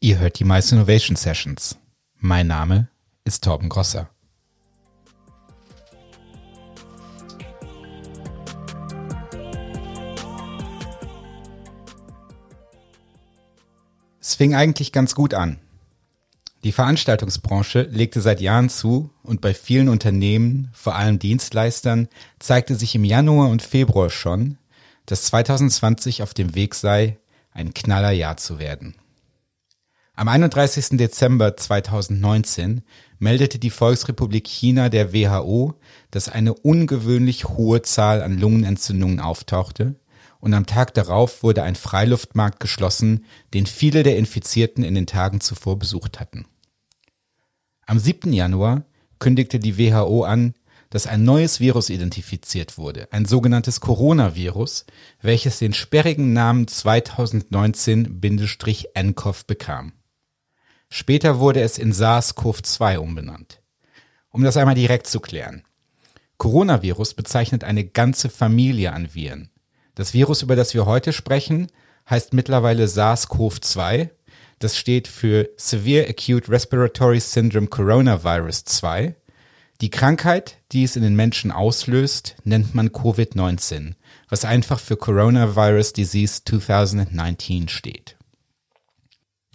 Ihr hört die Mice Innovation Sessions. Mein Name ist Torben Grosser. Es fing eigentlich ganz gut an. Die Veranstaltungsbranche legte seit Jahren zu und bei vielen Unternehmen, vor allem Dienstleistern, zeigte sich im Januar und Februar schon, dass 2020 auf dem Weg sei, ein Knallerjahr zu werden. Am 31. Dezember 2019 meldete die Volksrepublik China der WHO, dass eine ungewöhnlich hohe Zahl an Lungenentzündungen auftauchte und am Tag darauf wurde ein Freiluftmarkt geschlossen, den viele der Infizierten in den Tagen zuvor besucht hatten. Am 7. Januar kündigte die WHO an, dass ein neues Virus identifiziert wurde, ein sogenanntes Coronavirus, welches den sperrigen Namen 2019-nCoV bekam. Später wurde es in SARS-CoV-2 umbenannt. Um das einmal direkt zu klären. Coronavirus bezeichnet eine ganze Familie an Viren. Das Virus, über das wir heute sprechen, heißt mittlerweile SARS-CoV-2. Das steht für Severe Acute Respiratory Syndrome Coronavirus 2. Die Krankheit, die es in den Menschen auslöst, nennt man Covid-19, was einfach für Coronavirus Disease 2019 steht.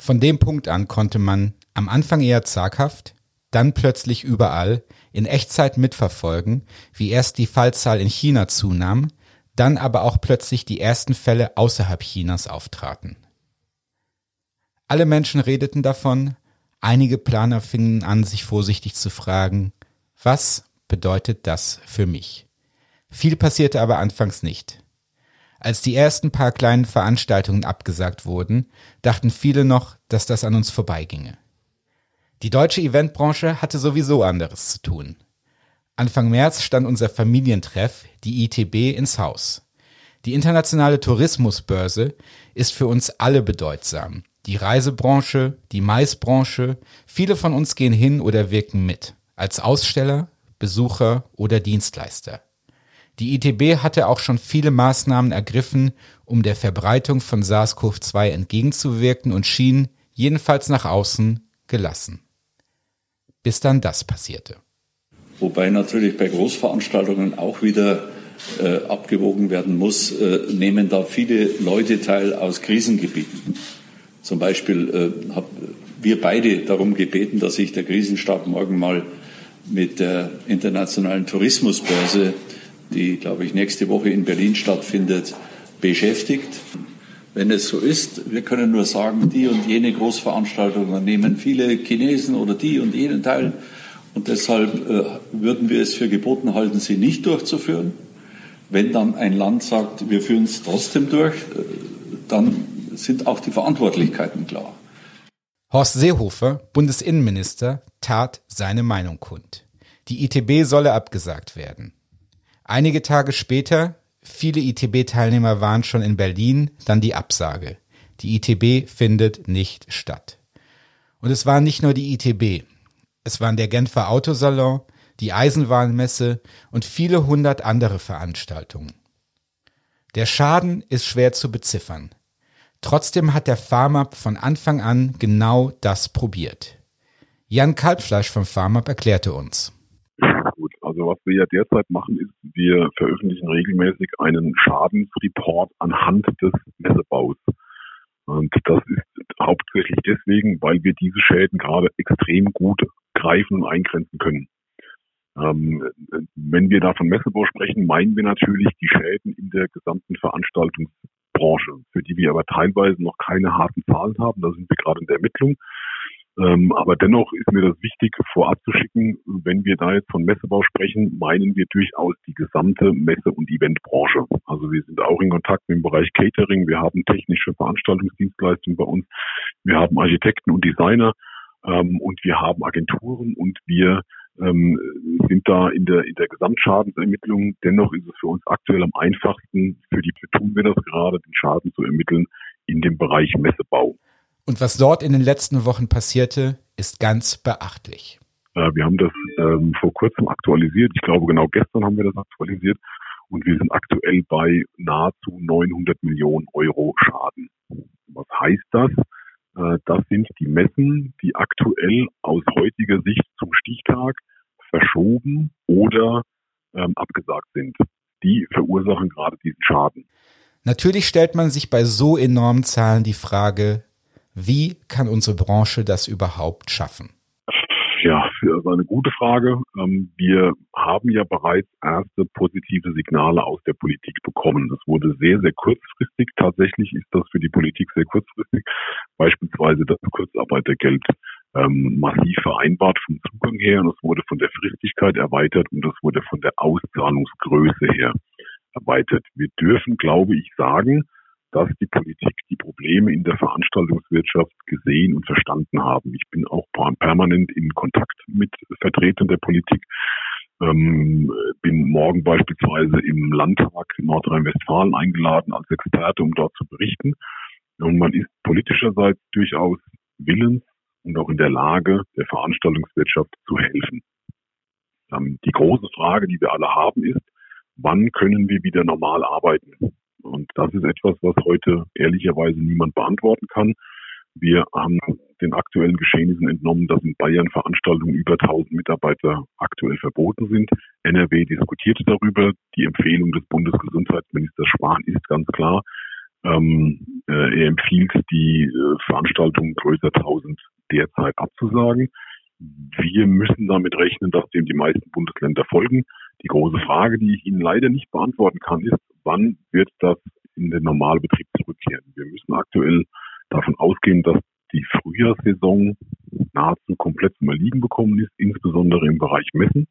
Von dem Punkt an konnte man am Anfang eher zaghaft, dann plötzlich überall in Echtzeit mitverfolgen, wie erst die Fallzahl in China zunahm, dann aber auch plötzlich die ersten Fälle außerhalb Chinas auftraten. Alle Menschen redeten davon, einige Planer fingen an, sich vorsichtig zu fragen, was bedeutet das für mich? Viel passierte aber anfangs nicht. Als die ersten paar kleinen Veranstaltungen abgesagt wurden, dachten viele noch, dass das an uns vorbeiginge. Die deutsche Eventbranche hatte sowieso anderes zu tun. Anfang März stand unser Familientreff, die ITB, ins Haus. Die internationale Tourismusbörse ist für uns alle bedeutsam. Die Reisebranche, die Maisbranche, viele von uns gehen hin oder wirken mit, als Aussteller, Besucher oder Dienstleister. Die ITB hatte auch schon viele Maßnahmen ergriffen, um der Verbreitung von SARS-CoV-2 entgegenzuwirken und schien, jedenfalls nach außen, gelassen. Bis dann das passierte. Wobei natürlich bei Großveranstaltungen auch wieder äh, abgewogen werden muss, äh, nehmen da viele Leute teil aus Krisengebieten. Zum Beispiel äh, haben wir beide darum gebeten, dass sich der Krisenstab morgen mal mit der internationalen Tourismusbörse, die, glaube ich, nächste Woche in Berlin stattfindet, beschäftigt. Wenn es so ist, wir können nur sagen, die und jene Großveranstaltungen nehmen viele Chinesen oder die und jenen teil. Und deshalb äh, würden wir es für geboten halten, sie nicht durchzuführen. Wenn dann ein Land sagt, wir führen es trotzdem durch, äh, dann sind auch die Verantwortlichkeiten klar. Horst Seehofer, Bundesinnenminister, tat seine Meinung kund. Die ITB solle abgesagt werden. Einige Tage später, viele ITB-Teilnehmer waren schon in Berlin, dann die Absage. Die ITB findet nicht statt. Und es war nicht nur die ITB. Es waren der Genfer Autosalon, die Eisenbahnmesse und viele hundert andere Veranstaltungen. Der Schaden ist schwer zu beziffern. Trotzdem hat der Farmab von Anfang an genau das probiert. Jan Kalbfleisch vom Farmab erklärte uns. Also was wir ja derzeit machen, ist, wir veröffentlichen regelmäßig einen Schadensreport anhand des Messebaus. Und das ist hauptsächlich deswegen, weil wir diese Schäden gerade extrem gut greifen und eingrenzen können. Ähm, wenn wir da von Messebau sprechen, meinen wir natürlich die Schäden in der gesamten Veranstaltungsbranche, für die wir aber teilweise noch keine harten Zahlen haben. Da sind wir gerade in der Ermittlung. Ähm, aber dennoch ist mir das wichtig, vorab zu schicken, wenn wir da jetzt von Messebau sprechen, meinen wir durchaus die gesamte Messe- und Eventbranche. Also wir sind auch in Kontakt mit dem Bereich Catering, wir haben technische Veranstaltungsdienstleistungen bei uns, wir haben Architekten und Designer ähm, und wir haben Agenturen und wir ähm, sind da in der, in der Gesamtschadensermittlung. Dennoch ist es für uns aktuell am einfachsten, für die tun wir das gerade, den Schaden zu ermitteln in dem Bereich Messebau. Und was dort in den letzten Wochen passierte, ist ganz beachtlich. Äh, wir haben das ähm, vor kurzem aktualisiert. Ich glaube, genau gestern haben wir das aktualisiert. Und wir sind aktuell bei nahezu 900 Millionen Euro Schaden. Was heißt das? Äh, das sind die Messen, die aktuell aus heutiger Sicht zum Stichtag verschoben oder ähm, abgesagt sind. Die verursachen gerade diesen Schaden. Natürlich stellt man sich bei so enormen Zahlen die Frage, wie kann unsere Branche das überhaupt schaffen? Ja, das ist eine gute Frage. Ähm, wir haben ja bereits erste positive Signale aus der Politik bekommen. Das wurde sehr, sehr kurzfristig. Tatsächlich ist das für die Politik sehr kurzfristig. Beispielsweise das Kurzarbeitergeld ähm, massiv vereinbart vom Zugang her und es wurde von der Fristigkeit erweitert und es wurde von der Auszahlungsgröße her erweitert. Wir dürfen, glaube ich, sagen, dass die Politik die Probleme in der Veranstaltungswirtschaft gesehen und verstanden haben. Ich bin auch permanent in Kontakt mit Vertretern der Politik. Ähm, bin morgen beispielsweise im Landtag in Nordrhein-Westfalen eingeladen als Experte, um dort zu berichten. Und man ist politischerseits durchaus willens und auch in der Lage, der Veranstaltungswirtschaft zu helfen. Ähm, die große Frage, die wir alle haben, ist, wann können wir wieder normal arbeiten? Und das ist etwas, was heute ehrlicherweise niemand beantworten kann. Wir haben den aktuellen Geschehnissen entnommen, dass in Bayern Veranstaltungen über 1000 Mitarbeiter aktuell verboten sind. NRW diskutiert darüber. Die Empfehlung des Bundesgesundheitsministers Spahn ist ganz klar. Ähm, äh, er empfiehlt, die äh, Veranstaltungen größer 1000 derzeit abzusagen. Wir müssen damit rechnen, dass dem die meisten Bundesländer folgen. Die große Frage, die ich Ihnen leider nicht beantworten kann, ist, wann wird das in den Normalbetrieb zurückkehren? Wir müssen aktuell davon ausgehen, dass die Frühjahrssaison nahezu komplett zum Erliegen bekommen ist, insbesondere im Bereich Messen.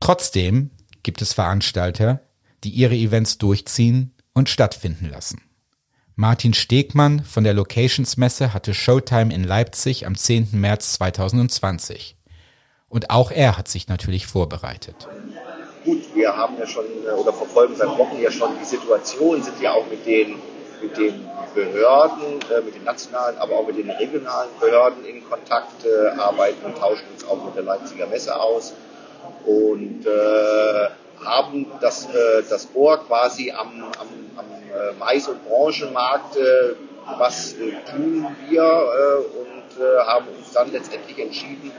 Trotzdem gibt es Veranstalter, die ihre Events durchziehen und stattfinden lassen. Martin Stegmann von der Locations Messe hatte Showtime in Leipzig am 10. März 2020. Und auch er hat sich natürlich vorbereitet gut, wir haben ja schon äh, oder verfolgen seit Wochen ja schon die Situation, sind ja auch mit den, mit den Behörden, äh, mit den nationalen, aber auch mit den regionalen Behörden in Kontakt, äh, arbeiten und tauschen uns auch mit der Leipziger Messe aus. Und äh, haben das, äh, das Ohr quasi am, am, am äh, Mais- und Branchenmarkt, was tun wir und haben uns dann letztendlich entschieden,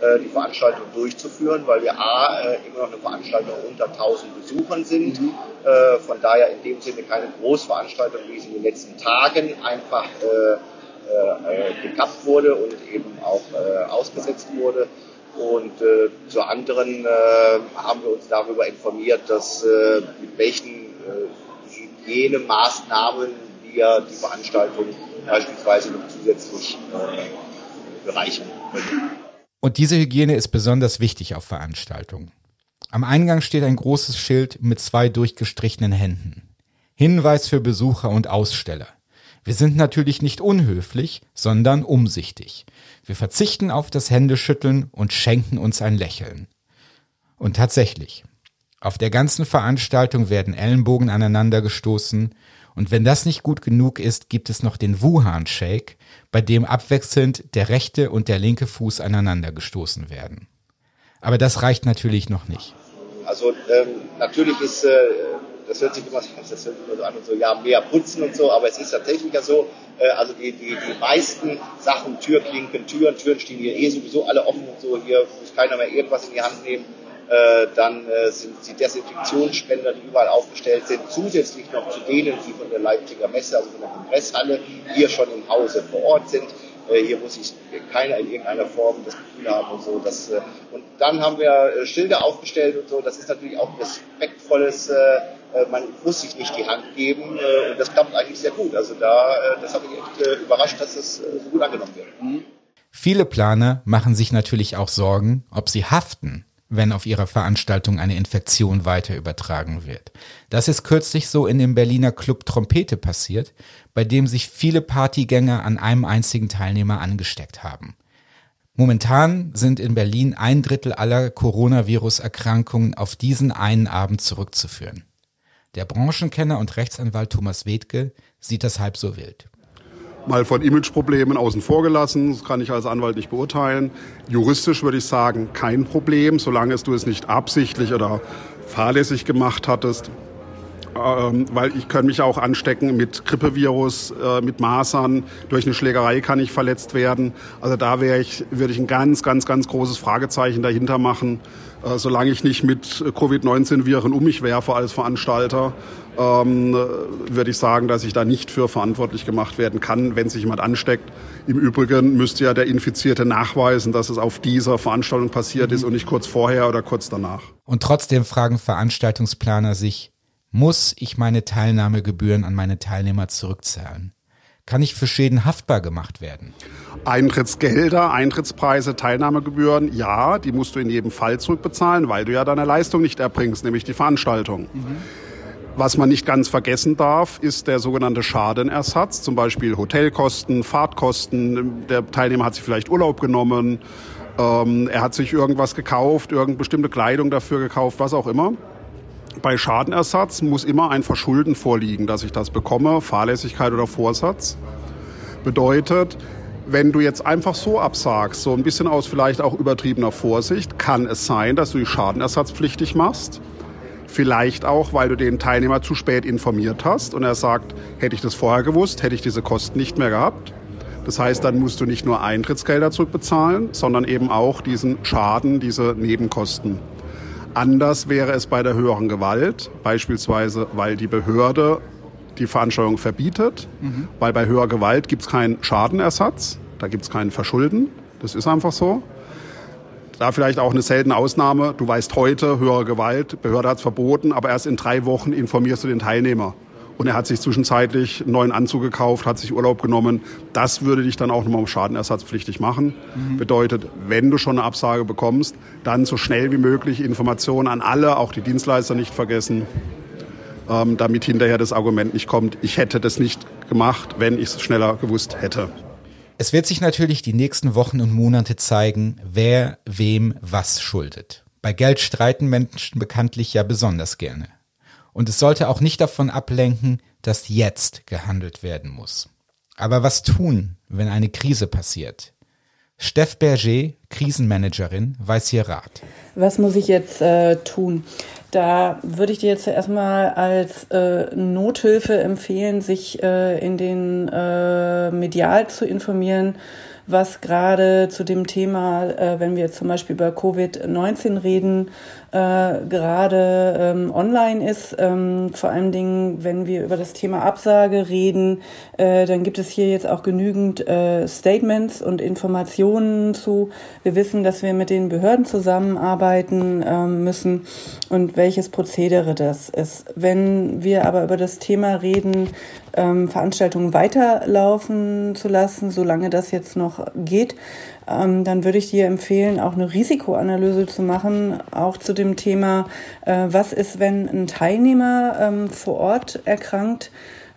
äh, die Veranstaltung durchzuführen, weil wir A, äh, immer noch eine Veranstaltung unter 1000 Besuchern sind. Mhm. Äh, von daher in dem Sinne keine Großveranstaltung, wie es in den letzten Tagen einfach gekappt wurde und eben auch ausgesetzt wurde. Und äh, zur anderen äh, haben wir uns darüber informiert, dass äh, mit welchen Hygienemaßnahmen wir die Veranstaltung beispielsweise noch zusätzlich bereichen können. Und diese Hygiene ist besonders wichtig auf Veranstaltungen. Am Eingang steht ein großes Schild mit zwei durchgestrichenen Händen. Hinweis für Besucher und Aussteller. Wir sind natürlich nicht unhöflich, sondern umsichtig. Wir verzichten auf das Händeschütteln und schenken uns ein Lächeln. Und tatsächlich, auf der ganzen Veranstaltung werden Ellenbogen aneinander gestoßen, und wenn das nicht gut genug ist, gibt es noch den Wuhan-Shake, bei dem abwechselnd der rechte und der linke Fuß aneinander gestoßen werden. Aber das reicht natürlich noch nicht. Also ähm, natürlich ist, äh, das hört sich immer, das hört immer so an und so, ja, mehr putzen und so, aber es ist tatsächlich ja so, äh, also die, die, die meisten Sachen, Türklinken, Türen, Türen stehen hier eh sowieso alle offen und so, hier muss keiner mehr irgendwas in die Hand nehmen. Äh, dann äh, sind die Desinfektionsspender, die überall aufgestellt sind, zusätzlich noch zu denen, die von der Leipziger Messe, also von der Kongresshalle, hier schon im Hause vor Ort sind. Äh, hier muss sich keiner in irgendeiner Form das Gefühl haben und so. Dass, und dann haben wir Schilder aufgestellt und so. Das ist natürlich auch respektvolles, man muss sich nicht die Hand geben und das klappt eigentlich sehr gut. Also da, das hat mich echt überrascht, dass es so gut angenommen wird. Mhm. Viele Planer machen sich natürlich auch Sorgen, ob sie haften wenn auf ihrer Veranstaltung eine Infektion weiter übertragen wird. Das ist kürzlich so in dem Berliner Club Trompete passiert, bei dem sich viele Partygänger an einem einzigen Teilnehmer angesteckt haben. Momentan sind in Berlin ein Drittel aller Coronavirus-Erkrankungen auf diesen einen Abend zurückzuführen. Der Branchenkenner und Rechtsanwalt Thomas Wedke sieht das halb so wild mal von Imageproblemen außen vor gelassen. Das kann ich als Anwalt nicht beurteilen. Juristisch würde ich sagen, kein Problem, solange du es nicht absichtlich oder fahrlässig gemacht hattest. Ähm, weil ich kann mich auch anstecken mit Grippevirus, äh, mit Masern. Durch eine Schlägerei kann ich verletzt werden. Also da wäre ich, würde ich ein ganz, ganz, ganz großes Fragezeichen dahinter machen. Äh, solange ich nicht mit Covid-19-Viren um mich werfe als Veranstalter, ähm, würde ich sagen, dass ich da nicht für verantwortlich gemacht werden kann, wenn sich jemand ansteckt. Im Übrigen müsste ja der Infizierte nachweisen, dass es auf dieser Veranstaltung passiert mhm. ist und nicht kurz vorher oder kurz danach. Und trotzdem fragen Veranstaltungsplaner sich, muss ich meine Teilnahmegebühren an meine Teilnehmer zurückzahlen? Kann ich für Schäden haftbar gemacht werden? Eintrittsgelder, Eintrittspreise, Teilnahmegebühren, ja, die musst du in jedem Fall zurückbezahlen, weil du ja deine Leistung nicht erbringst, nämlich die Veranstaltung. Mhm. Was man nicht ganz vergessen darf, ist der sogenannte Schadenersatz, zum Beispiel Hotelkosten, Fahrtkosten. Der Teilnehmer hat sich vielleicht Urlaub genommen, ähm, er hat sich irgendwas gekauft, irgendeine bestimmte Kleidung dafür gekauft, was auch immer. Bei Schadenersatz muss immer ein Verschulden vorliegen, dass ich das bekomme, Fahrlässigkeit oder Vorsatz. Bedeutet, wenn du jetzt einfach so absagst, so ein bisschen aus vielleicht auch übertriebener Vorsicht, kann es sein, dass du die Schadenersatzpflichtig machst. Vielleicht auch, weil du den Teilnehmer zu spät informiert hast und er sagt, hätte ich das vorher gewusst, hätte ich diese Kosten nicht mehr gehabt. Das heißt, dann musst du nicht nur Eintrittsgelder zurückbezahlen, sondern eben auch diesen Schaden, diese Nebenkosten. Anders wäre es bei der höheren Gewalt, beispielsweise weil die Behörde die Veranstaltung verbietet, mhm. weil bei höherer Gewalt gibt es keinen Schadenersatz, da gibt es keinen Verschulden, das ist einfach so. Da vielleicht auch eine seltene Ausnahme. Du weißt heute, höhere Gewalt, Behörde hat es verboten, aber erst in drei Wochen informierst du den Teilnehmer. Und er hat sich zwischenzeitlich einen neuen Anzug gekauft, hat sich Urlaub genommen. Das würde dich dann auch nochmal um Schadenersatzpflichtig machen. Mhm. Bedeutet, wenn du schon eine Absage bekommst, dann so schnell wie möglich Informationen an alle, auch die Dienstleister nicht vergessen, ähm, damit hinterher das Argument nicht kommt, ich hätte das nicht gemacht, wenn ich es schneller gewusst hätte. Es wird sich natürlich die nächsten Wochen und Monate zeigen, wer wem was schuldet. Bei Geld streiten Menschen bekanntlich ja besonders gerne. Und es sollte auch nicht davon ablenken, dass jetzt gehandelt werden muss. Aber was tun, wenn eine Krise passiert? Steff Berger, Krisenmanagerin, weiß hier Rat. Was muss ich jetzt äh, tun? Da würde ich dir jetzt erstmal als äh, Nothilfe empfehlen, sich äh, in den äh, medial zu informieren, was gerade zu dem Thema, äh, wenn wir zum Beispiel über Covid-19 reden, gerade ähm, online ist. Ähm, vor allen Dingen, wenn wir über das Thema Absage reden, äh, dann gibt es hier jetzt auch genügend äh, Statements und Informationen zu. Wir wissen, dass wir mit den Behörden zusammenarbeiten ähm, müssen und welches Prozedere das ist. Wenn wir aber über das Thema reden, ähm, Veranstaltungen weiterlaufen zu lassen, solange das jetzt noch geht, ähm, dann würde ich dir empfehlen, auch eine Risikoanalyse zu machen, auch zu dem Thema, äh, was ist, wenn ein Teilnehmer ähm, vor Ort erkrankt,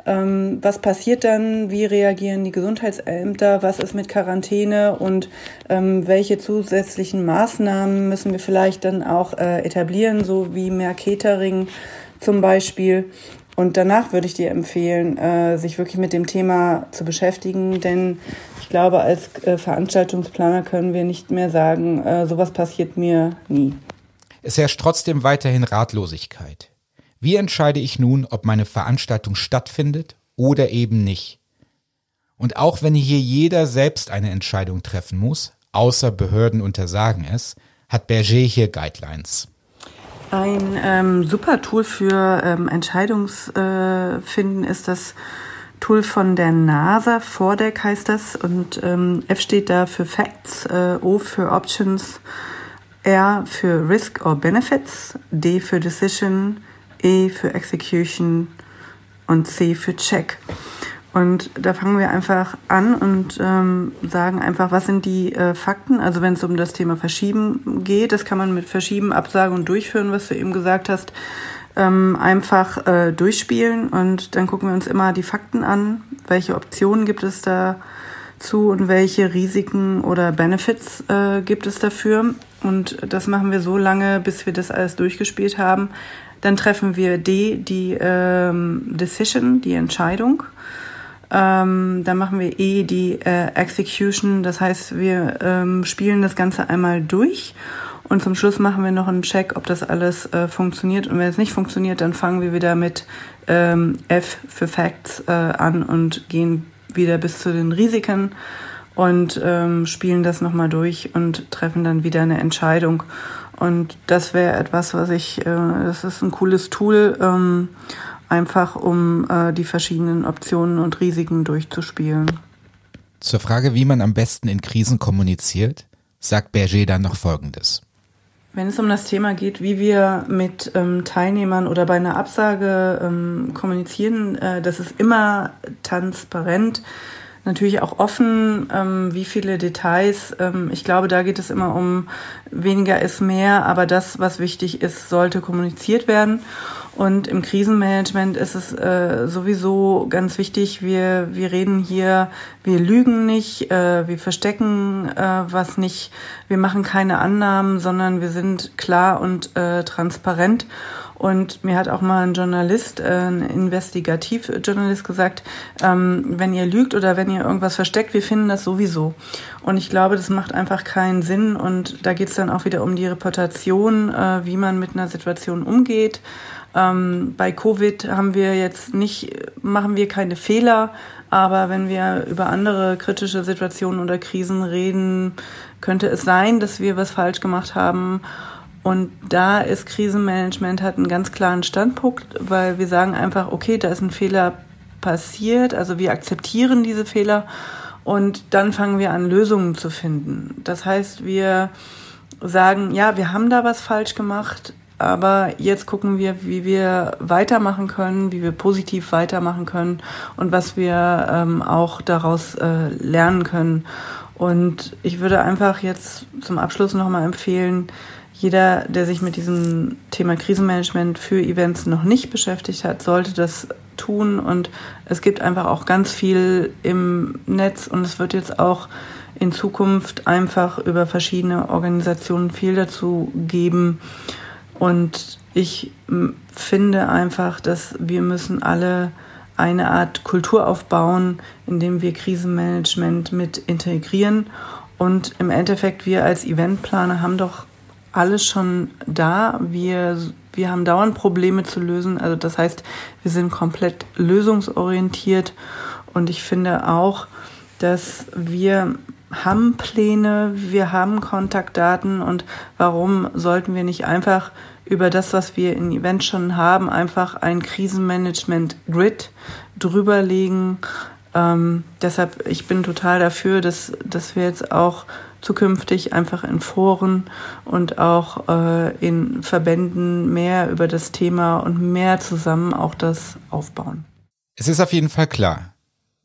ähm, was passiert dann? Wie reagieren die Gesundheitsämter? Was ist mit Quarantäne? Und ähm, welche zusätzlichen Maßnahmen müssen wir vielleicht dann auch äh, etablieren, so wie mehr Catering zum Beispiel? Und danach würde ich dir empfehlen, äh, sich wirklich mit dem Thema zu beschäftigen, denn ich glaube, als äh, Veranstaltungsplaner können wir nicht mehr sagen, äh, sowas passiert mir nie. Es herrscht trotzdem weiterhin Ratlosigkeit. Wie entscheide ich nun, ob meine Veranstaltung stattfindet oder eben nicht? Und auch wenn hier jeder selbst eine Entscheidung treffen muss, außer Behörden untersagen es, hat Berger hier Guidelines. Ein ähm, super Tool für ähm, Entscheidungsfinden äh, ist das Tool von der NASA, Vordeck heißt das, und ähm, F steht da für Facts, äh, O für Options, R für Risk or Benefits, D für Decision, E für Execution und C für Check. Und da fangen wir einfach an und ähm, sagen einfach, was sind die äh, Fakten. Also wenn es um das Thema Verschieben geht, das kann man mit Verschieben, Absagen und Durchführen, was du eben gesagt hast, ähm, einfach äh, durchspielen und dann gucken wir uns immer die Fakten an, welche Optionen gibt es da zu und welche Risiken oder Benefits äh, gibt es dafür. Und das machen wir so lange, bis wir das alles durchgespielt haben. Dann treffen wir D, die ähm, Decision, die Entscheidung. Ähm, dann machen wir E, die äh, Execution. Das heißt, wir ähm, spielen das Ganze einmal durch Und zum Schluss machen wir noch einen Check, ob das alles äh, funktioniert. Und wenn es nicht funktioniert, dann fangen wir wieder mit ähm, F für Facts äh, an und gehen wieder bis zu den Risiken und ähm, spielen das nochmal durch und treffen dann wieder eine Entscheidung. Und das wäre etwas, was ich, äh, das ist ein cooles Tool, ähm, einfach um äh, die verschiedenen Optionen und Risiken durchzuspielen. Zur Frage, wie man am besten in Krisen kommuniziert, sagt Berger dann noch Folgendes. Wenn es um das Thema geht, wie wir mit ähm, Teilnehmern oder bei einer Absage ähm, kommunizieren, äh, das ist immer transparent, natürlich auch offen, ähm, wie viele Details. Ähm, ich glaube, da geht es immer um weniger ist mehr, aber das, was wichtig ist, sollte kommuniziert werden. Und im Krisenmanagement ist es äh, sowieso ganz wichtig, wir, wir reden hier, wir lügen nicht, äh, wir verstecken äh, was nicht, wir machen keine Annahmen, sondern wir sind klar und äh, transparent. Und mir hat auch mal ein Journalist, äh, ein Investigativjournalist gesagt, ähm, wenn ihr lügt oder wenn ihr irgendwas versteckt, wir finden das sowieso. Und ich glaube, das macht einfach keinen Sinn. Und da geht es dann auch wieder um die Reputation, äh, wie man mit einer Situation umgeht. Ähm, bei Covid haben wir jetzt nicht, machen wir keine Fehler, aber wenn wir über andere kritische Situationen oder Krisen reden, könnte es sein, dass wir was falsch gemacht haben. Und da ist Krisenmanagement hat einen ganz klaren Standpunkt, weil wir sagen einfach, okay, da ist ein Fehler passiert, also wir akzeptieren diese Fehler und dann fangen wir an, Lösungen zu finden. Das heißt, wir sagen, ja, wir haben da was falsch gemacht, aber jetzt gucken wir, wie wir weitermachen können, wie wir positiv weitermachen können und was wir ähm, auch daraus äh, lernen können. Und ich würde einfach jetzt zum Abschluss nochmal empfehlen, jeder, der sich mit diesem Thema Krisenmanagement für Events noch nicht beschäftigt hat, sollte das tun. Und es gibt einfach auch ganz viel im Netz und es wird jetzt auch in Zukunft einfach über verschiedene Organisationen viel dazu geben, und ich finde einfach, dass wir müssen alle eine Art Kultur aufbauen, indem wir Krisenmanagement mit integrieren. Und im Endeffekt, wir als Eventplaner haben doch alles schon da. Wir, wir haben dauernd Probleme zu lösen. Also das heißt, wir sind komplett lösungsorientiert. Und ich finde auch, dass wir haben Pläne, wir haben Kontaktdaten und warum sollten wir nicht einfach über das, was wir in Events schon haben, einfach ein Krisenmanagement-Grid drüberlegen. Ähm, deshalb, ich bin total dafür, dass, dass wir jetzt auch zukünftig einfach in Foren und auch äh, in Verbänden mehr über das Thema und mehr zusammen auch das aufbauen. Es ist auf jeden Fall klar,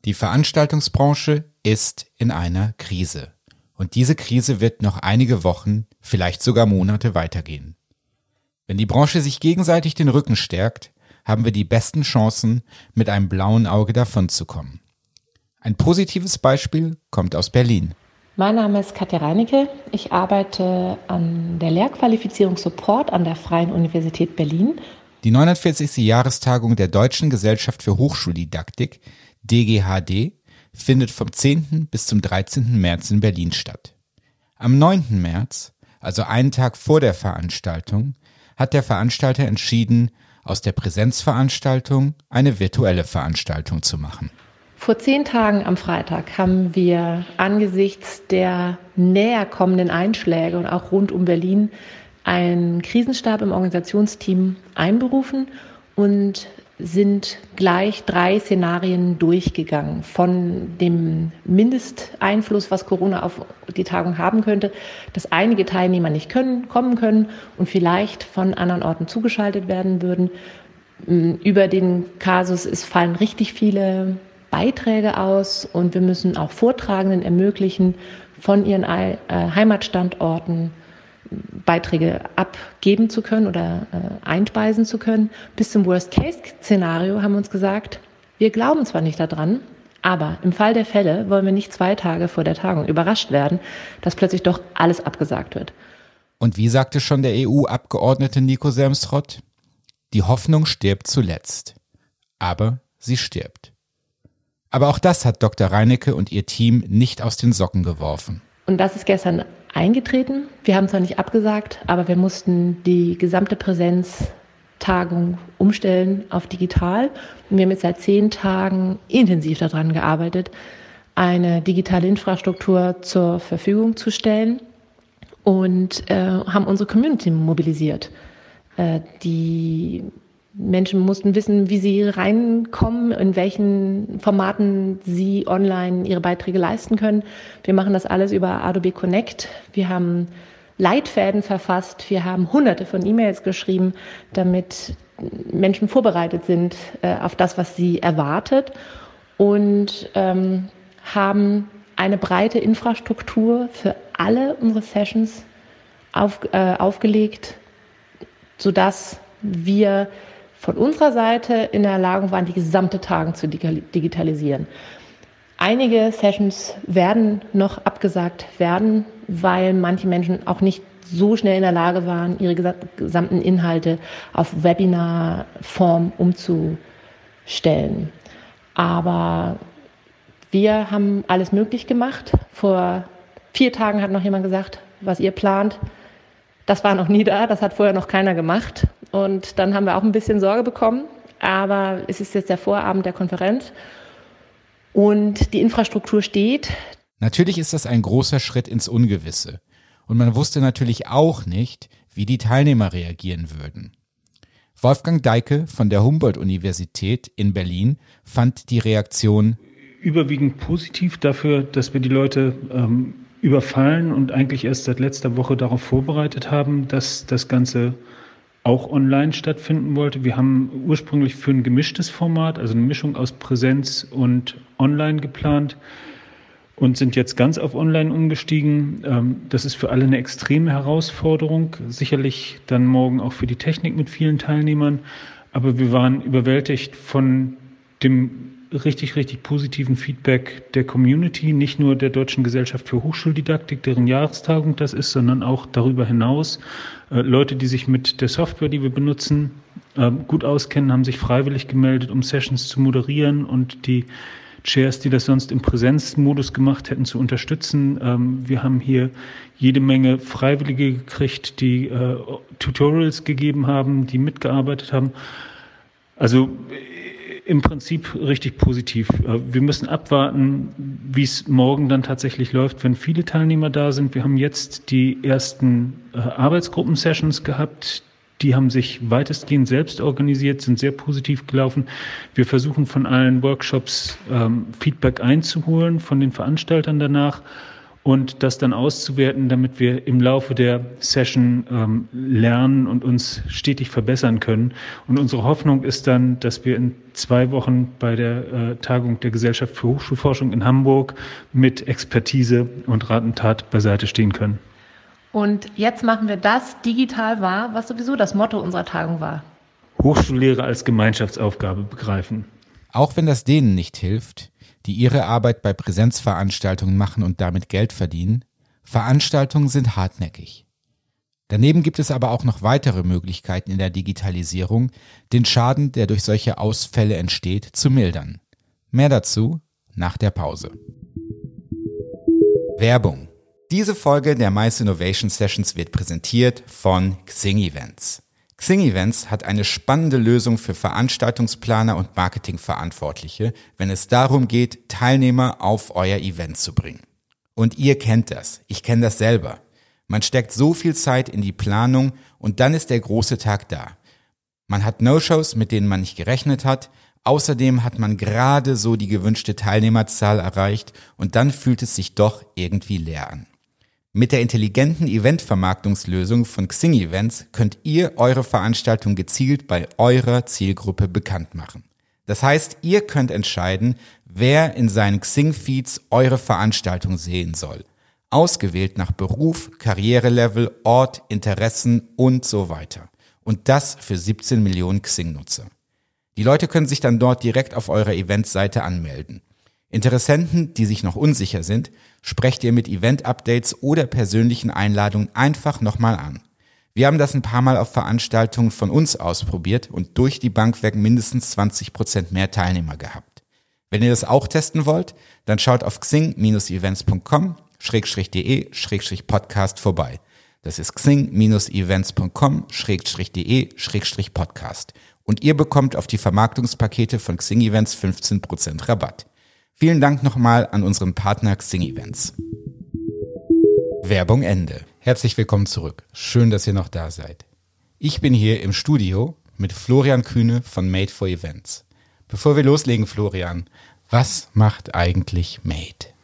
die Veranstaltungsbranche ist in einer Krise. Und diese Krise wird noch einige Wochen, vielleicht sogar Monate weitergehen. Wenn die Branche sich gegenseitig den Rücken stärkt, haben wir die besten Chancen, mit einem blauen Auge davonzukommen. Ein positives Beispiel kommt aus Berlin. Mein Name ist Katja Reinecke. Ich arbeite an der Lehrqualifizierung Support an der Freien Universität Berlin. Die 49. Jahrestagung der Deutschen Gesellschaft für Hochschuldidaktik DGHD findet vom 10. bis zum 13. März in Berlin statt. Am 9. März, also einen Tag vor der Veranstaltung, hat der Veranstalter entschieden, aus der Präsenzveranstaltung eine virtuelle Veranstaltung zu machen. Vor zehn Tagen am Freitag haben wir angesichts der näher kommenden Einschläge und auch rund um Berlin einen Krisenstab im Organisationsteam einberufen und sind gleich drei Szenarien durchgegangen. Von dem Mindesteinfluss, was Corona auf die Tagung haben könnte, dass einige Teilnehmer nicht können, kommen können und vielleicht von anderen Orten zugeschaltet werden würden. Mm, über den Kasus es fallen richtig viele Beiträge aus und wir müssen auch Vortragenden ermöglichen, von ihren äh, Heimatstandorten Beiträge abgeben zu können oder äh, einspeisen zu können. Bis zum Worst-Case-Szenario haben wir uns gesagt, wir glauben zwar nicht daran, aber im Fall der Fälle wollen wir nicht zwei Tage vor der Tagung überrascht werden, dass plötzlich doch alles abgesagt wird. Und wie sagte schon der EU-Abgeordnete Nico Semsrott? Die Hoffnung stirbt zuletzt. Aber sie stirbt. Aber auch das hat Dr. Reinecke und ihr Team nicht aus den Socken geworfen. Und das ist gestern eingetreten. Wir haben zwar nicht abgesagt, aber wir mussten die gesamte Präsenztagung umstellen auf digital. Und wir haben jetzt seit zehn Tagen intensiv daran gearbeitet, eine digitale Infrastruktur zur Verfügung zu stellen und äh, haben unsere Community mobilisiert. Äh, die Menschen mussten wissen, wie sie reinkommen, in welchen Formaten sie online ihre Beiträge leisten können. Wir machen das alles über Adobe Connect. Wir haben Leitfäden verfasst. Wir haben hunderte von E-Mails geschrieben, damit Menschen vorbereitet sind äh, auf das, was sie erwartet und ähm, haben eine breite Infrastruktur für alle unsere Sessions auf, äh, aufgelegt, sodass wir von unserer Seite in der Lage waren, die gesamte Tagung zu digitalisieren. Einige Sessions werden noch abgesagt werden, weil manche Menschen auch nicht so schnell in der Lage waren, ihre gesamten Inhalte auf Webinar-Form umzustellen. Aber wir haben alles möglich gemacht. Vor vier Tagen hat noch jemand gesagt, was ihr plant. Das war noch nie da, das hat vorher noch keiner gemacht. Und dann haben wir auch ein bisschen Sorge bekommen. Aber es ist jetzt der Vorabend der Konferenz und die Infrastruktur steht. Natürlich ist das ein großer Schritt ins Ungewisse. Und man wusste natürlich auch nicht, wie die Teilnehmer reagieren würden. Wolfgang Deike von der Humboldt-Universität in Berlin fand die Reaktion überwiegend positiv dafür, dass wir die Leute ähm, überfallen und eigentlich erst seit letzter Woche darauf vorbereitet haben, dass das Ganze auch online stattfinden wollte. Wir haben ursprünglich für ein gemischtes Format, also eine Mischung aus Präsenz und Online geplant und sind jetzt ganz auf Online umgestiegen. Ähm, das ist für alle eine extreme Herausforderung, sicherlich dann morgen auch für die Technik mit vielen Teilnehmern. Aber wir waren überwältigt von dem richtig, richtig positiven Feedback der Community, nicht nur der Deutschen Gesellschaft für Hochschuldidaktik, deren Jahrestagung das ist, sondern auch darüber hinaus. Äh, Leute, die sich mit der Software, die wir benutzen, äh, gut auskennen, haben sich freiwillig gemeldet, um Sessions zu moderieren und die Chairs, die das sonst im Präsenzmodus gemacht hätten, zu unterstützen. Ähm, wir haben hier jede Menge Freiwillige gekriegt, die äh, Tutorials gegeben haben, die mitgearbeitet haben. Also im Prinzip richtig positiv. Äh, wir müssen abwarten, wie es morgen dann tatsächlich läuft, wenn viele Teilnehmer da sind. Wir haben jetzt die ersten äh, Arbeitsgruppen-Sessions gehabt. Die haben sich weitestgehend selbst organisiert, sind sehr positiv gelaufen. Wir versuchen von allen Workshops ähm, Feedback einzuholen, von den Veranstaltern danach und das dann auszuwerten, damit wir im Laufe der Session ähm, lernen und uns stetig verbessern können. Und unsere Hoffnung ist dann, dass wir in zwei Wochen bei der äh, Tagung der Gesellschaft für Hochschulforschung in Hamburg mit Expertise und Rat und Tat beiseite stehen können. Und jetzt machen wir das digital wahr, was sowieso das Motto unserer Tagung war. Hochschullehre als Gemeinschaftsaufgabe begreifen. Auch wenn das denen nicht hilft, die ihre Arbeit bei Präsenzveranstaltungen machen und damit Geld verdienen, Veranstaltungen sind hartnäckig. Daneben gibt es aber auch noch weitere Möglichkeiten in der Digitalisierung, den Schaden, der durch solche Ausfälle entsteht, zu mildern. Mehr dazu nach der Pause. Werbung. Diese Folge der Mice Innovation Sessions wird präsentiert von Xing Events. Xing Events hat eine spannende Lösung für Veranstaltungsplaner und Marketingverantwortliche, wenn es darum geht, Teilnehmer auf euer Event zu bringen. Und ihr kennt das. Ich kenne das selber. Man steckt so viel Zeit in die Planung und dann ist der große Tag da. Man hat No-Shows, mit denen man nicht gerechnet hat. Außerdem hat man gerade so die gewünschte Teilnehmerzahl erreicht und dann fühlt es sich doch irgendwie leer an. Mit der intelligenten Eventvermarktungslösung von Xing Events könnt ihr eure Veranstaltung gezielt bei eurer Zielgruppe bekannt machen. Das heißt, ihr könnt entscheiden, wer in seinen Xing-Feeds eure Veranstaltung sehen soll. Ausgewählt nach Beruf, Karrierelevel, Ort, Interessen und so weiter. Und das für 17 Millionen Xing-Nutzer. Die Leute können sich dann dort direkt auf eurer Eventseite anmelden. Interessenten, die sich noch unsicher sind, sprecht ihr mit Event-Updates oder persönlichen Einladungen einfach nochmal an. Wir haben das ein paar Mal auf Veranstaltungen von uns ausprobiert und durch die Bank weg mindestens 20 Prozent mehr Teilnehmer gehabt. Wenn ihr das auch testen wollt, dann schaut auf xing-events.com xing.com-de-podcast vorbei. Das ist xing-events.com-de-podcast. Und ihr bekommt auf die Vermarktungspakete von Xing Events 15% Rabatt. Vielen Dank nochmal an unseren Partner Xing Events. Werbung Ende. Herzlich willkommen zurück. Schön, dass ihr noch da seid. Ich bin hier im Studio mit Florian Kühne von Made for Events. Bevor wir loslegen, Florian, was macht eigentlich Made?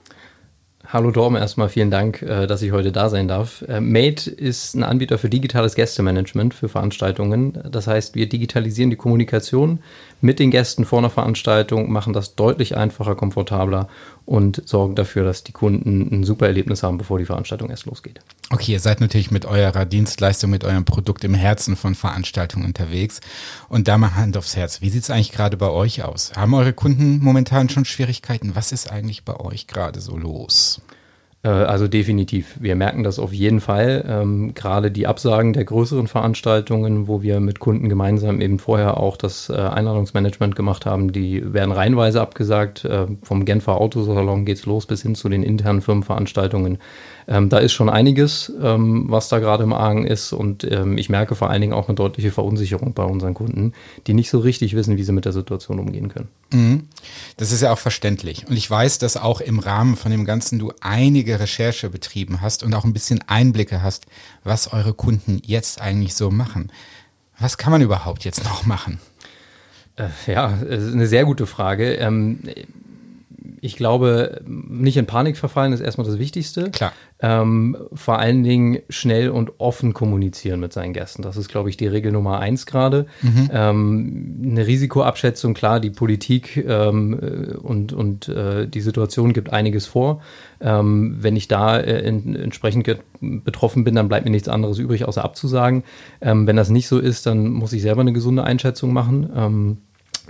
Hallo Dorm, erstmal vielen Dank, äh, dass ich heute da sein darf. Äh, Made ist ein Anbieter für digitales Gästemanagement für Veranstaltungen. Das heißt, wir digitalisieren die Kommunikation mit den Gästen vor einer Veranstaltung, machen das deutlich einfacher, komfortabler und sorgen dafür, dass die Kunden ein super Erlebnis haben, bevor die Veranstaltung erst losgeht. Okay, ihr seid natürlich mit eurer Dienstleistung, mit eurem Produkt im Herzen von Veranstaltungen unterwegs. Und da mal Hand aufs Herz. Wie sieht es eigentlich gerade bei euch aus? Haben eure Kunden momentan schon Schwierigkeiten? Was ist eigentlich bei euch gerade so los? Äh, also definitiv. Wir merken das auf jeden Fall. Ähm, gerade die Absagen der größeren Veranstaltungen, wo wir mit Kunden gemeinsam eben vorher auch das äh, Einladungsmanagement gemacht haben, die werden reihenweise abgesagt. Äh, vom Genfer Autosalon geht es los bis hin zu den internen Firmenveranstaltungen. Ähm, da ist schon einiges, ähm, was da gerade im Argen ist. Und ähm, ich merke vor allen Dingen auch eine deutliche Verunsicherung bei unseren Kunden, die nicht so richtig wissen, wie sie mit der Situation umgehen können. Mhm. Das ist ja auch verständlich. Und ich weiß, dass auch im Rahmen von dem Ganzen du einige Recherche betrieben hast und auch ein bisschen Einblicke hast, was eure Kunden jetzt eigentlich so machen. Was kann man überhaupt jetzt noch machen? Äh, ja, eine sehr gute Frage. Ich glaube, nicht in Panik verfallen ist erstmal das Wichtigste. Klar. Ähm, vor allen Dingen schnell und offen kommunizieren mit seinen Gästen. Das ist, glaube ich, die Regel Nummer eins gerade. Mhm. Ähm, eine Risikoabschätzung, klar, die Politik ähm, und, und äh, die Situation gibt einiges vor. Ähm, wenn ich da äh, in, entsprechend betroffen bin, dann bleibt mir nichts anderes übrig, außer abzusagen. Ähm, wenn das nicht so ist, dann muss ich selber eine gesunde Einschätzung machen ähm,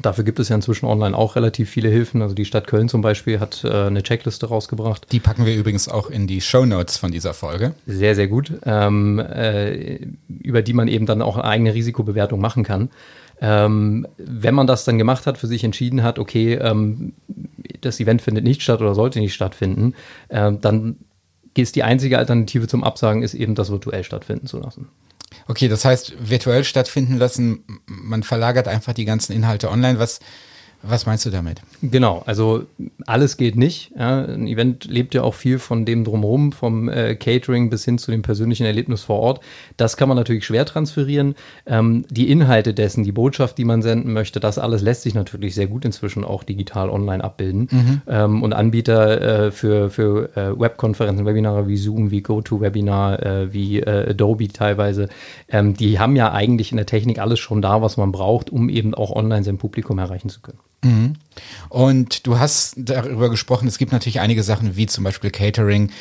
Dafür gibt es ja inzwischen online auch relativ viele Hilfen. Also die Stadt Köln zum Beispiel hat äh, eine Checkliste rausgebracht. Die packen wir übrigens auch in die Show Notes von dieser Folge. Sehr, sehr gut. Ähm, äh, über die man eben dann auch eine eigene Risikobewertung machen kann. Ähm, wenn man das dann gemacht hat, für sich entschieden hat, okay, ähm, das Event findet nicht statt oder sollte nicht stattfinden, äh, dann ist die einzige Alternative zum Absagen, ist eben das virtuell stattfinden zu lassen. Okay, das heißt, virtuell stattfinden lassen, man verlagert einfach die ganzen Inhalte online. Was, was meinst du damit? Genau, also alles geht nicht. Ja. Ein Event lebt ja auch viel von dem drumherum, vom äh, Catering bis hin zu dem persönlichen Erlebnis vor Ort. Das kann man natürlich schwer transferieren. Ähm, die Inhalte dessen, die Botschaft, die man senden möchte, das alles lässt sich natürlich sehr gut inzwischen auch digital online abbilden. Mhm. Ähm, und Anbieter äh, für, für äh, Webkonferenzen, Webinare wie Zoom, wie GoToWebinar, äh, wie äh, Adobe teilweise, ähm, die haben ja eigentlich in der Technik alles schon da, was man braucht, um eben auch online sein Publikum erreichen zu können. Mhm. Und du hast darüber gesprochen, es gibt natürlich einige Sachen wie zum Beispiel Catering,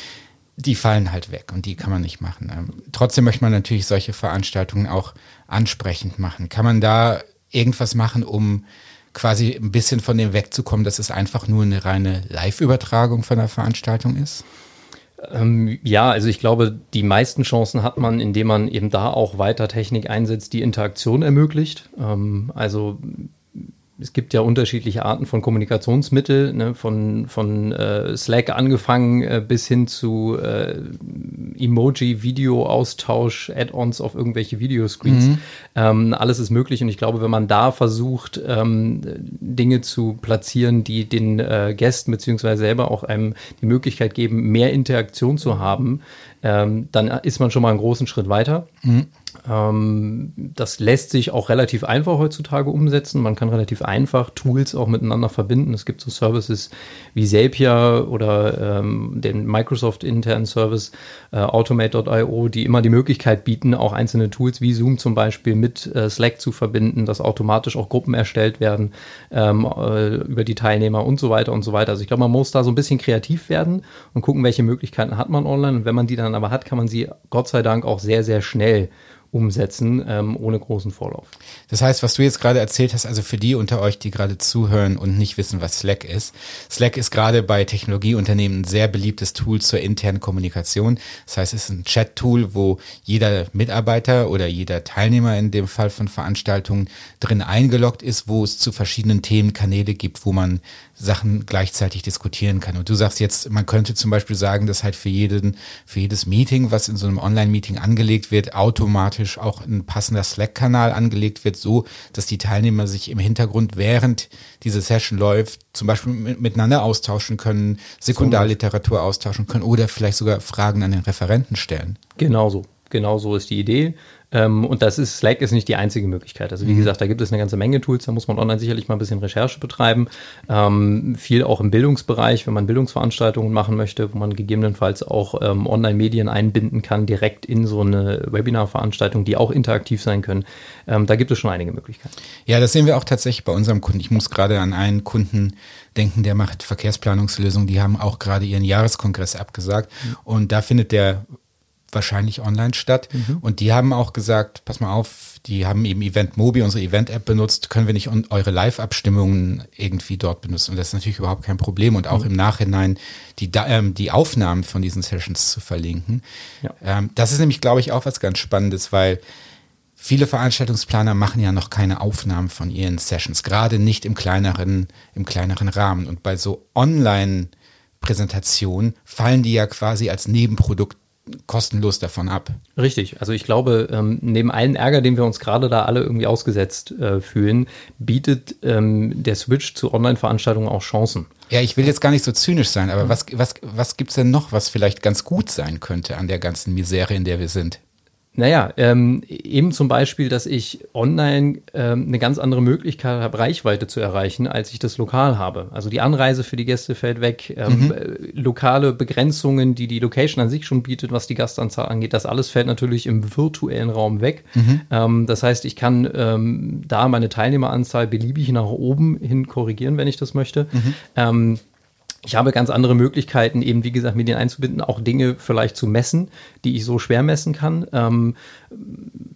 die fallen halt weg und die kann man nicht machen. Ähm, trotzdem möchte man natürlich solche Veranstaltungen auch ansprechend machen. Kann man da irgendwas machen, um quasi ein bisschen von dem wegzukommen, dass es einfach nur eine reine Live-Übertragung von der Veranstaltung ist? Ähm, ja, also ich glaube, die meisten Chancen hat man, indem man eben da auch weiter Technik einsetzt, die Interaktion ermöglicht. Ähm, also es gibt ja unterschiedliche Arten von Kommunikationsmittel, ne, von, von äh, Slack angefangen äh, bis hin zu äh, Emoji, Video-Austausch, Add-ons auf irgendwelche Videoscreens. Mhm. Ähm, alles ist möglich und ich glaube, wenn man da versucht, ähm, Dinge zu platzieren, die den äh, Gästen beziehungsweise selber auch einem die Möglichkeit geben, mehr Interaktion zu haben, ähm, dann ist man schon mal einen großen Schritt weiter. Mhm. Ähm, das lässt sich auch relativ einfach heutzutage umsetzen. Man kann relativ einfach Tools auch miteinander verbinden. Es gibt so Services wie Zapier oder ähm, den Microsoft internen Service äh, Automate.io, die immer die Möglichkeit bieten, auch einzelne Tools wie Zoom zum Beispiel mit äh, Slack zu verbinden, dass automatisch auch Gruppen erstellt werden ähm, äh, über die Teilnehmer und so weiter und so weiter. Also ich glaube, man muss da so ein bisschen kreativ werden und gucken, welche Möglichkeiten hat man online. Und wenn man die dann aber hat, kann man sie Gott sei Dank auch sehr, sehr schnell umsetzen, ähm, ohne großen Vorlauf. Das heißt, was du jetzt gerade erzählt hast, also für die unter euch, die gerade zuhören und nicht wissen, was Slack ist. Slack ist gerade bei Technologieunternehmen ein sehr beliebtes Tool zur internen Kommunikation. Das heißt, es ist ein Chat-Tool, wo jeder Mitarbeiter oder jeder Teilnehmer in dem Fall von Veranstaltungen drin eingeloggt ist, wo es zu verschiedenen Themen Kanäle gibt, wo man Sachen gleichzeitig diskutieren kann. Und du sagst jetzt, man könnte zum Beispiel sagen, dass halt für jeden, für jedes Meeting, was in so einem Online-Meeting angelegt wird, automatisch auch ein passender Slack-Kanal angelegt wird, so dass die Teilnehmer sich im Hintergrund, während diese Session läuft, zum Beispiel miteinander austauschen können, Sekundarliteratur austauschen können oder vielleicht sogar Fragen an den Referenten stellen. Genau so. Genau so ist die Idee. Ähm, und das ist, Slack ist nicht die einzige Möglichkeit. Also wie mhm. gesagt, da gibt es eine ganze Menge Tools, da muss man online sicherlich mal ein bisschen Recherche betreiben. Ähm, viel auch im Bildungsbereich, wenn man Bildungsveranstaltungen machen möchte, wo man gegebenenfalls auch ähm, Online-Medien einbinden kann, direkt in so eine Webinar-Veranstaltung, die auch interaktiv sein können. Ähm, da gibt es schon einige Möglichkeiten. Ja, das sehen wir auch tatsächlich bei unserem Kunden. Ich muss gerade an einen Kunden denken, der macht Verkehrsplanungslösungen. Die haben auch gerade ihren Jahreskongress abgesagt. Mhm. Und da findet der wahrscheinlich online statt. Mhm. Und die haben auch gesagt, pass mal auf, die haben eben Event Mobi, unsere Event-App benutzt, können wir nicht eure Live-Abstimmungen irgendwie dort benutzen. Und das ist natürlich überhaupt kein Problem. Und auch mhm. im Nachhinein die, ähm, die Aufnahmen von diesen Sessions zu verlinken. Ja. Ähm, das ist nämlich, glaube ich, auch was ganz Spannendes, weil viele Veranstaltungsplaner machen ja noch keine Aufnahmen von ihren Sessions, gerade nicht im kleineren, im kleineren Rahmen. Und bei so Online- Präsentationen fallen die ja quasi als Nebenprodukt kostenlos davon ab. Richtig. Also ich glaube, ähm, neben allen Ärger, den wir uns gerade da alle irgendwie ausgesetzt äh, fühlen, bietet ähm, der Switch zu Online-Veranstaltungen auch Chancen. Ja, ich will jetzt gar nicht so zynisch sein, aber was, was, was gibt es denn noch, was vielleicht ganz gut sein könnte an der ganzen Misere, in der wir sind? Naja, ähm, eben zum Beispiel, dass ich online ähm, eine ganz andere Möglichkeit habe, Reichweite zu erreichen, als ich das lokal habe. Also die Anreise für die Gäste fällt weg, ähm, mhm. äh, lokale Begrenzungen, die die Location an sich schon bietet, was die Gastanzahl angeht, das alles fällt natürlich im virtuellen Raum weg. Mhm. Ähm, das heißt, ich kann ähm, da meine Teilnehmeranzahl beliebig nach oben hin korrigieren, wenn ich das möchte. Mhm. Ähm, ich habe ganz andere Möglichkeiten, eben wie gesagt, Medien einzubinden, auch Dinge vielleicht zu messen, die ich so schwer messen kann. Ähm,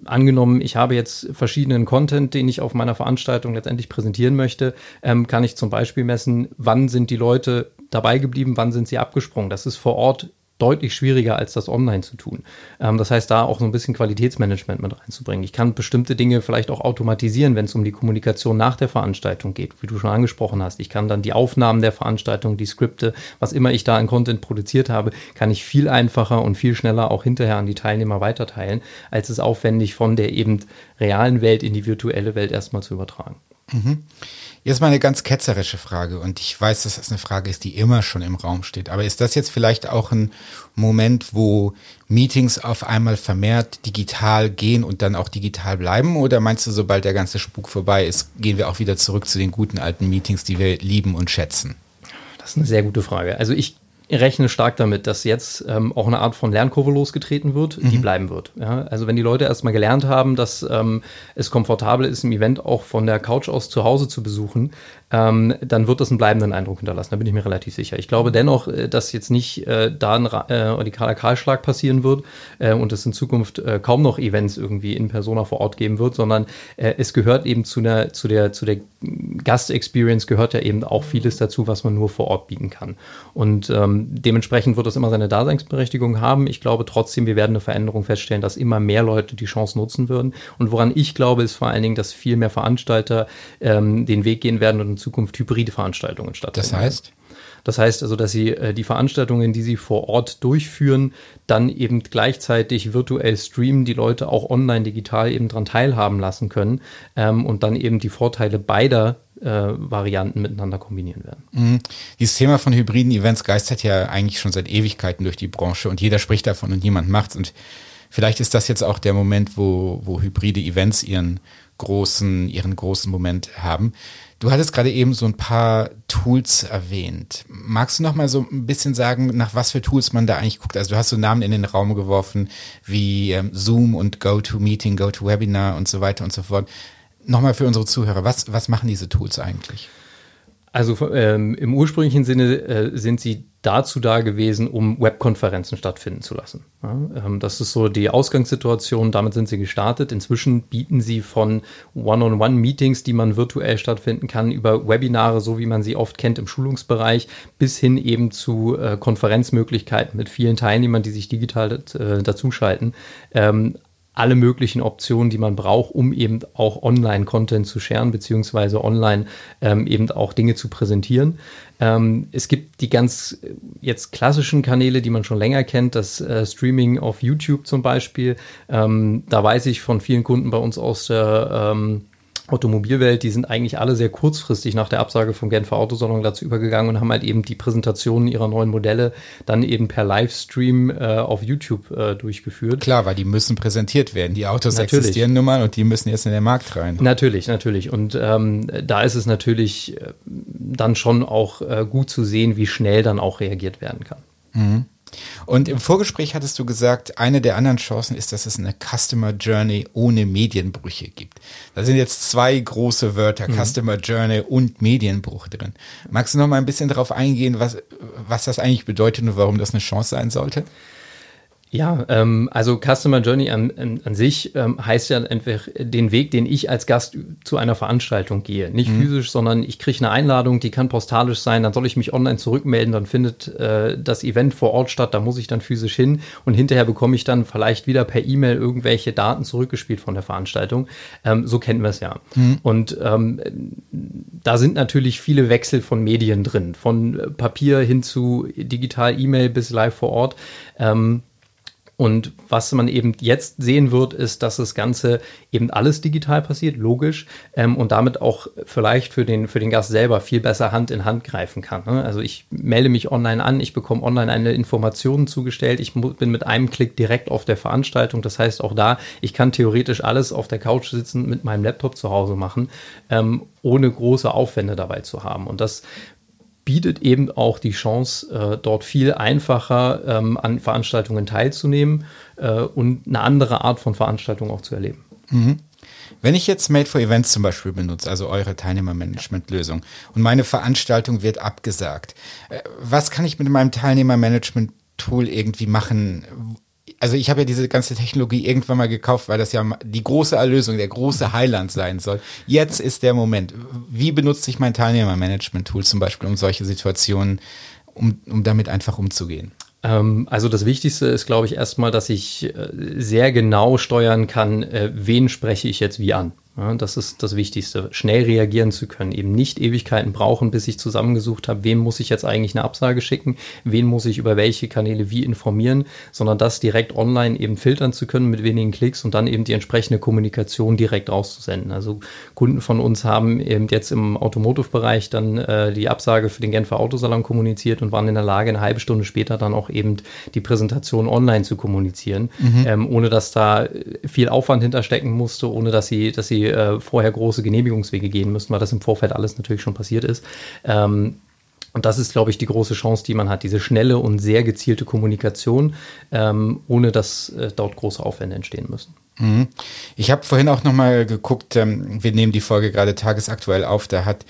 angenommen, ich habe jetzt verschiedenen Content, den ich auf meiner Veranstaltung letztendlich präsentieren möchte, ähm, kann ich zum Beispiel messen, wann sind die Leute dabei geblieben, wann sind sie abgesprungen. Das ist vor Ort deutlich schwieriger, als das online zu tun. Ähm, das heißt, da auch so ein bisschen Qualitätsmanagement mit reinzubringen. Ich kann bestimmte Dinge vielleicht auch automatisieren, wenn es um die Kommunikation nach der Veranstaltung geht, wie du schon angesprochen hast. Ich kann dann die Aufnahmen der Veranstaltung, die Skripte, was immer ich da an Content produziert habe, kann ich viel einfacher und viel schneller auch hinterher an die Teilnehmer weiterteilen, als es aufwendig von der eben realen Welt in die virtuelle Welt erstmal zu übertragen. Mhm. Jetzt mal eine ganz ketzerische Frage und ich weiß, dass das eine Frage ist, die immer schon im Raum steht. Aber ist das jetzt vielleicht auch ein Moment, wo Meetings auf einmal vermehrt digital gehen und dann auch digital bleiben? Oder meinst du, sobald der ganze Spuk vorbei ist, gehen wir auch wieder zurück zu den guten alten Meetings, die wir lieben und schätzen? Das ist eine sehr gute Frage. Also ich rechne stark damit, dass jetzt ähm, auch eine Art von Lernkurve losgetreten wird, mhm. die bleiben wird. Ja? Also wenn die Leute erstmal gelernt haben, dass ähm, es komfortabel ist, ein Event auch von der Couch aus zu Hause zu besuchen, ähm, dann wird das einen bleibenden Eindruck hinterlassen. Da bin ich mir relativ sicher. Ich glaube dennoch, äh, dass jetzt nicht äh, da ein äh, radikaler Kahlschlag passieren wird äh, und es in Zukunft äh, kaum noch Events irgendwie in Persona vor Ort geben wird, sondern äh, es gehört eben zu, einer, zu der, zu der Gast-Experience gehört ja eben auch vieles dazu, was man nur vor Ort bieten kann. Und ähm, dementsprechend wird das immer seine Daseinsberechtigung haben. Ich glaube trotzdem, wir werden eine Veränderung feststellen, dass immer mehr Leute die Chance nutzen würden. Und woran ich glaube, ist vor allen Dingen, dass viel mehr Veranstalter ähm, den Weg gehen werden und in Zukunft hybride Veranstaltungen stattfinden. Das heißt? Das heißt also, dass sie äh, die Veranstaltungen, die sie vor Ort durchführen, dann eben gleichzeitig virtuell streamen, die Leute auch online digital eben daran teilhaben lassen können ähm, und dann eben die Vorteile beider äh, Varianten miteinander kombinieren werden. Mhm. Dieses Thema von hybriden Events geistert ja eigentlich schon seit Ewigkeiten durch die Branche und jeder spricht davon und niemand macht's. Und vielleicht ist das jetzt auch der Moment, wo, wo hybride Events ihren großen, ihren großen Moment haben. Du hattest gerade eben so ein paar Tools erwähnt. Magst du noch mal so ein bisschen sagen, nach was für Tools man da eigentlich guckt? Also du hast so Namen in den Raum geworfen wie ähm, Zoom und GoToMeeting, GoToWebinar und so weiter und so fort. Nochmal für unsere Zuhörer, was, was machen diese Tools eigentlich? Also ähm, im ursprünglichen Sinne äh, sind sie dazu da gewesen, um Webkonferenzen stattfinden zu lassen. Ja, ähm, das ist so die Ausgangssituation, damit sind sie gestartet. Inzwischen bieten sie von One-on-One-Meetings, die man virtuell stattfinden kann, über Webinare, so wie man sie oft kennt im Schulungsbereich, bis hin eben zu äh, Konferenzmöglichkeiten mit vielen Teilnehmern, die sich digital äh, dazuschalten. Ähm, alle möglichen Optionen, die man braucht, um eben auch Online-Content zu scheren, beziehungsweise online ähm, eben auch Dinge zu präsentieren. Ähm, es gibt die ganz äh, jetzt klassischen Kanäle, die man schon länger kennt, das äh, Streaming auf YouTube zum Beispiel. Ähm, da weiß ich von vielen Kunden bei uns aus der ähm, Automobilwelt, die sind eigentlich alle sehr kurzfristig nach der Absage vom Genfer Autosalon dazu übergegangen und haben halt eben die Präsentationen ihrer neuen Modelle dann eben per Livestream äh, auf YouTube äh, durchgeführt. Klar, weil die müssen präsentiert werden. Die Autos natürlich. existieren nun mal und die müssen jetzt in den Markt rein. Natürlich, natürlich. Und ähm, da ist es natürlich äh, dann schon auch äh, gut zu sehen, wie schnell dann auch reagiert werden kann. Mhm. Und im Vorgespräch hattest du gesagt, eine der anderen Chancen ist, dass es eine Customer Journey ohne Medienbrüche gibt. Da sind jetzt zwei große Wörter, mhm. Customer Journey und Medienbruch drin. Magst du noch mal ein bisschen darauf eingehen, was, was das eigentlich bedeutet und warum das eine Chance sein sollte? Ja, ähm, also Customer Journey an, an, sich ähm, heißt ja entweder den Weg, den ich als Gast zu einer Veranstaltung gehe. Nicht mhm. physisch, sondern ich kriege eine Einladung, die kann postalisch sein, dann soll ich mich online zurückmelden, dann findet äh, das Event vor Ort statt, da muss ich dann physisch hin und hinterher bekomme ich dann vielleicht wieder per E-Mail irgendwelche Daten zurückgespielt von der Veranstaltung. Ähm, so kennen wir es ja. Mhm. Und ähm, da sind natürlich viele Wechsel von Medien drin, von Papier hin zu digital E-Mail bis live vor Ort. Und was man eben jetzt sehen wird, ist, dass das Ganze eben alles digital passiert, logisch, ähm, und damit auch vielleicht für den, für den Gast selber viel besser Hand in Hand greifen kann. Ne? Also ich melde mich online an, ich bekomme online eine Information zugestellt, ich bin mit einem Klick direkt auf der Veranstaltung. Das heißt auch da, ich kann theoretisch alles auf der Couch sitzen, mit meinem Laptop zu Hause machen, ähm, ohne große Aufwände dabei zu haben. Und das bietet eben auch die Chance, äh, dort viel einfacher ähm, an Veranstaltungen teilzunehmen äh, und eine andere Art von Veranstaltung auch zu erleben. Mhm. Wenn ich jetzt Made for Events zum Beispiel benutze, also eure Teilnehmermanagement-Lösung, und meine Veranstaltung wird abgesagt, äh, was kann ich mit meinem Teilnehmermanagement-Tool irgendwie machen, also ich habe ja diese ganze Technologie irgendwann mal gekauft, weil das ja die große Erlösung, der große Heiland sein soll. Jetzt ist der Moment. Wie benutze ich mein Teilnehmermanagement-Tool zum Beispiel, um solche Situationen, um, um damit einfach umzugehen? Ähm, also das Wichtigste ist, glaube ich, erstmal, dass ich äh, sehr genau steuern kann, äh, wen spreche ich jetzt wie an. Ja, das ist das Wichtigste, schnell reagieren zu können, eben nicht Ewigkeiten brauchen, bis ich zusammengesucht habe, wem muss ich jetzt eigentlich eine Absage schicken, wen muss ich über welche Kanäle wie informieren, sondern das direkt online eben filtern zu können mit wenigen Klicks und dann eben die entsprechende Kommunikation direkt rauszusenden. Also Kunden von uns haben eben jetzt im Automotive-Bereich dann äh, die Absage für den Genfer Autosalon kommuniziert und waren in der Lage, eine halbe Stunde später dann auch eben die Präsentation online zu kommunizieren, mhm. ähm, ohne dass da viel Aufwand hinterstecken musste, ohne dass sie, dass sie äh, vorher große Genehmigungswege gehen müssen, weil das im Vorfeld alles natürlich schon passiert ist. Ähm, und das ist, glaube ich, die große Chance, die man hat, diese schnelle und sehr gezielte Kommunikation, ähm, ohne dass äh, dort große Aufwände entstehen müssen. Mhm. Ich habe vorhin auch nochmal geguckt, ähm, wir nehmen die Folge gerade tagesaktuell auf, da hat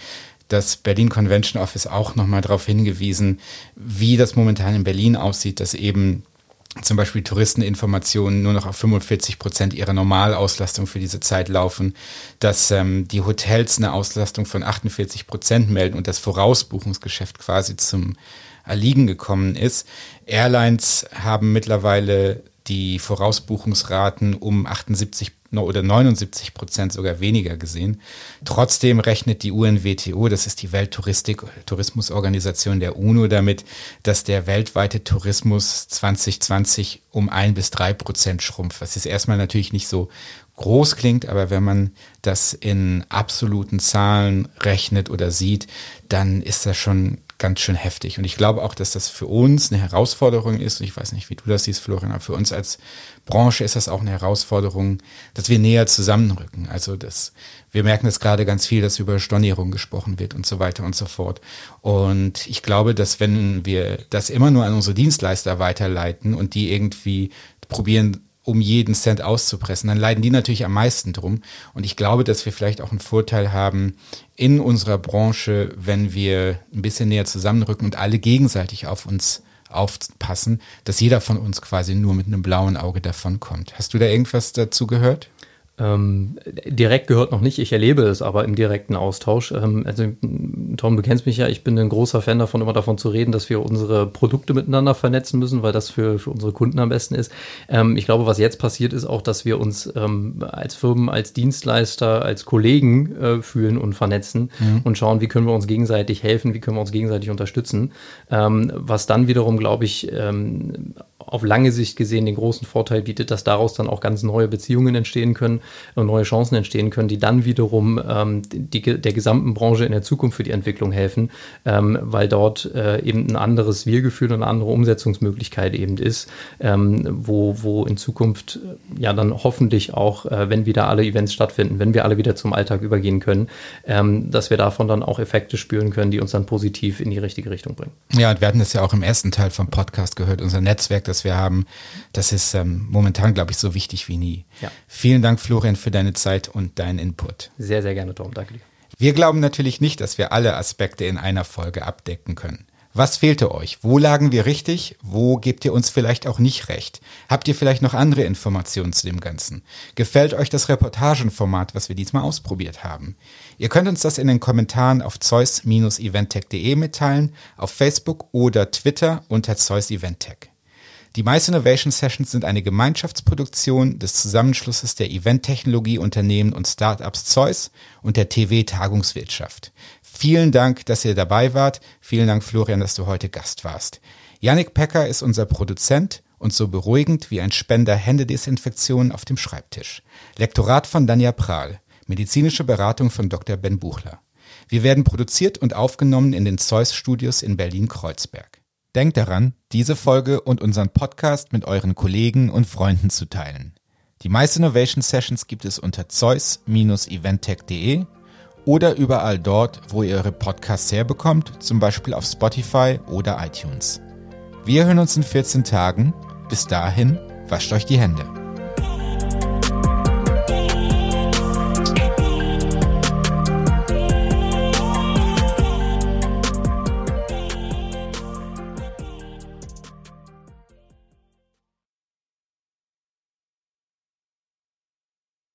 das Berlin Convention Office auch nochmal darauf hingewiesen, wie das momentan in Berlin aussieht, dass eben zum Beispiel Touristeninformationen nur noch auf 45 Prozent ihrer Normalauslastung für diese Zeit laufen, dass ähm, die Hotels eine Auslastung von 48 Prozent melden und das Vorausbuchungsgeschäft quasi zum Erliegen gekommen ist. Airlines haben mittlerweile die Vorausbuchungsraten um 78 oder 79 Prozent sogar weniger gesehen. Trotzdem rechnet die UNWTO, das ist die Welttourismusorganisation der UNO, damit, dass der weltweite Tourismus 2020 um ein bis drei Prozent schrumpft. Was jetzt erstmal natürlich nicht so groß klingt, aber wenn man das in absoluten Zahlen rechnet oder sieht, dann ist das schon ganz schön heftig. Und ich glaube auch, dass das für uns eine Herausforderung ist. Ich weiß nicht, wie du das siehst, Florian, aber für uns als Branche ist das auch eine Herausforderung, dass wir näher zusammenrücken. Also das, wir merken es gerade ganz viel, dass über Stornierung gesprochen wird und so weiter und so fort. Und ich glaube, dass wenn wir das immer nur an unsere Dienstleister weiterleiten und die irgendwie probieren, um jeden Cent auszupressen, dann leiden die natürlich am meisten drum. Und ich glaube, dass wir vielleicht auch einen Vorteil haben in unserer Branche, wenn wir ein bisschen näher zusammenrücken und alle gegenseitig auf uns aufpassen, dass jeder von uns quasi nur mit einem blauen Auge davonkommt. Hast du da irgendwas dazu gehört? Ähm, direkt gehört noch nicht, ich erlebe es aber im direkten Austausch. Ähm, also, Tom, du kennst mich ja, ich bin ein großer Fan davon, immer davon zu reden, dass wir unsere Produkte miteinander vernetzen müssen, weil das für, für unsere Kunden am besten ist. Ähm, ich glaube, was jetzt passiert, ist auch, dass wir uns ähm, als Firmen, als Dienstleister, als Kollegen äh, fühlen und vernetzen mhm. und schauen, wie können wir uns gegenseitig helfen, wie können wir uns gegenseitig unterstützen. Ähm, was dann wiederum, glaube ich, ähm, auf lange Sicht gesehen den großen Vorteil bietet, dass daraus dann auch ganz neue Beziehungen entstehen können und neue Chancen entstehen können, die dann wiederum ähm, die, der gesamten Branche in der Zukunft für die Entwicklung helfen, ähm, weil dort äh, eben ein anderes Wir-Gefühl und eine andere Umsetzungsmöglichkeit eben ist, ähm, wo, wo in Zukunft äh, ja dann hoffentlich auch, äh, wenn wieder alle Events stattfinden, wenn wir alle wieder zum Alltag übergehen können, ähm, dass wir davon dann auch Effekte spüren können, die uns dann positiv in die richtige Richtung bringen. Ja, und wir hatten das ja auch im ersten Teil vom Podcast gehört, unser Netzwerk, das wir haben, das ist ähm, momentan, glaube ich, so wichtig wie nie. Ja. Vielen Dank, Florian, für deine Zeit und deinen Input. Sehr, sehr gerne, Tom. Danke dir. Wir glauben natürlich nicht, dass wir alle Aspekte in einer Folge abdecken können. Was fehlte euch? Wo lagen wir richtig? Wo gebt ihr uns vielleicht auch nicht recht? Habt ihr vielleicht noch andere Informationen zu dem Ganzen? Gefällt euch das Reportagenformat, was wir diesmal ausprobiert haben? Ihr könnt uns das in den Kommentaren auf zeus-eventtech.de mitteilen, auf Facebook oder Twitter unter Zeus Eventtech. Die Mice Innovation Sessions sind eine Gemeinschaftsproduktion des Zusammenschlusses der Event-Technologie-Unternehmen und Startups Zeus und der TV-Tagungswirtschaft. Vielen Dank, dass ihr dabei wart. Vielen Dank, Florian, dass du heute Gast warst. Yannick Pecker ist unser Produzent und so beruhigend wie ein Spender Händedesinfektion auf dem Schreibtisch. Lektorat von Danja Prahl. Medizinische Beratung von Dr. Ben Buchler. Wir werden produziert und aufgenommen in den Zeus Studios in Berlin-Kreuzberg. Denkt daran, diese Folge und unseren Podcast mit euren Kollegen und Freunden zu teilen. Die Mice Innovation Sessions gibt es unter zeus-eventtech.de oder überall dort, wo ihr eure Podcasts herbekommt, zum Beispiel auf Spotify oder iTunes. Wir hören uns in 14 Tagen. Bis dahin, wascht euch die Hände.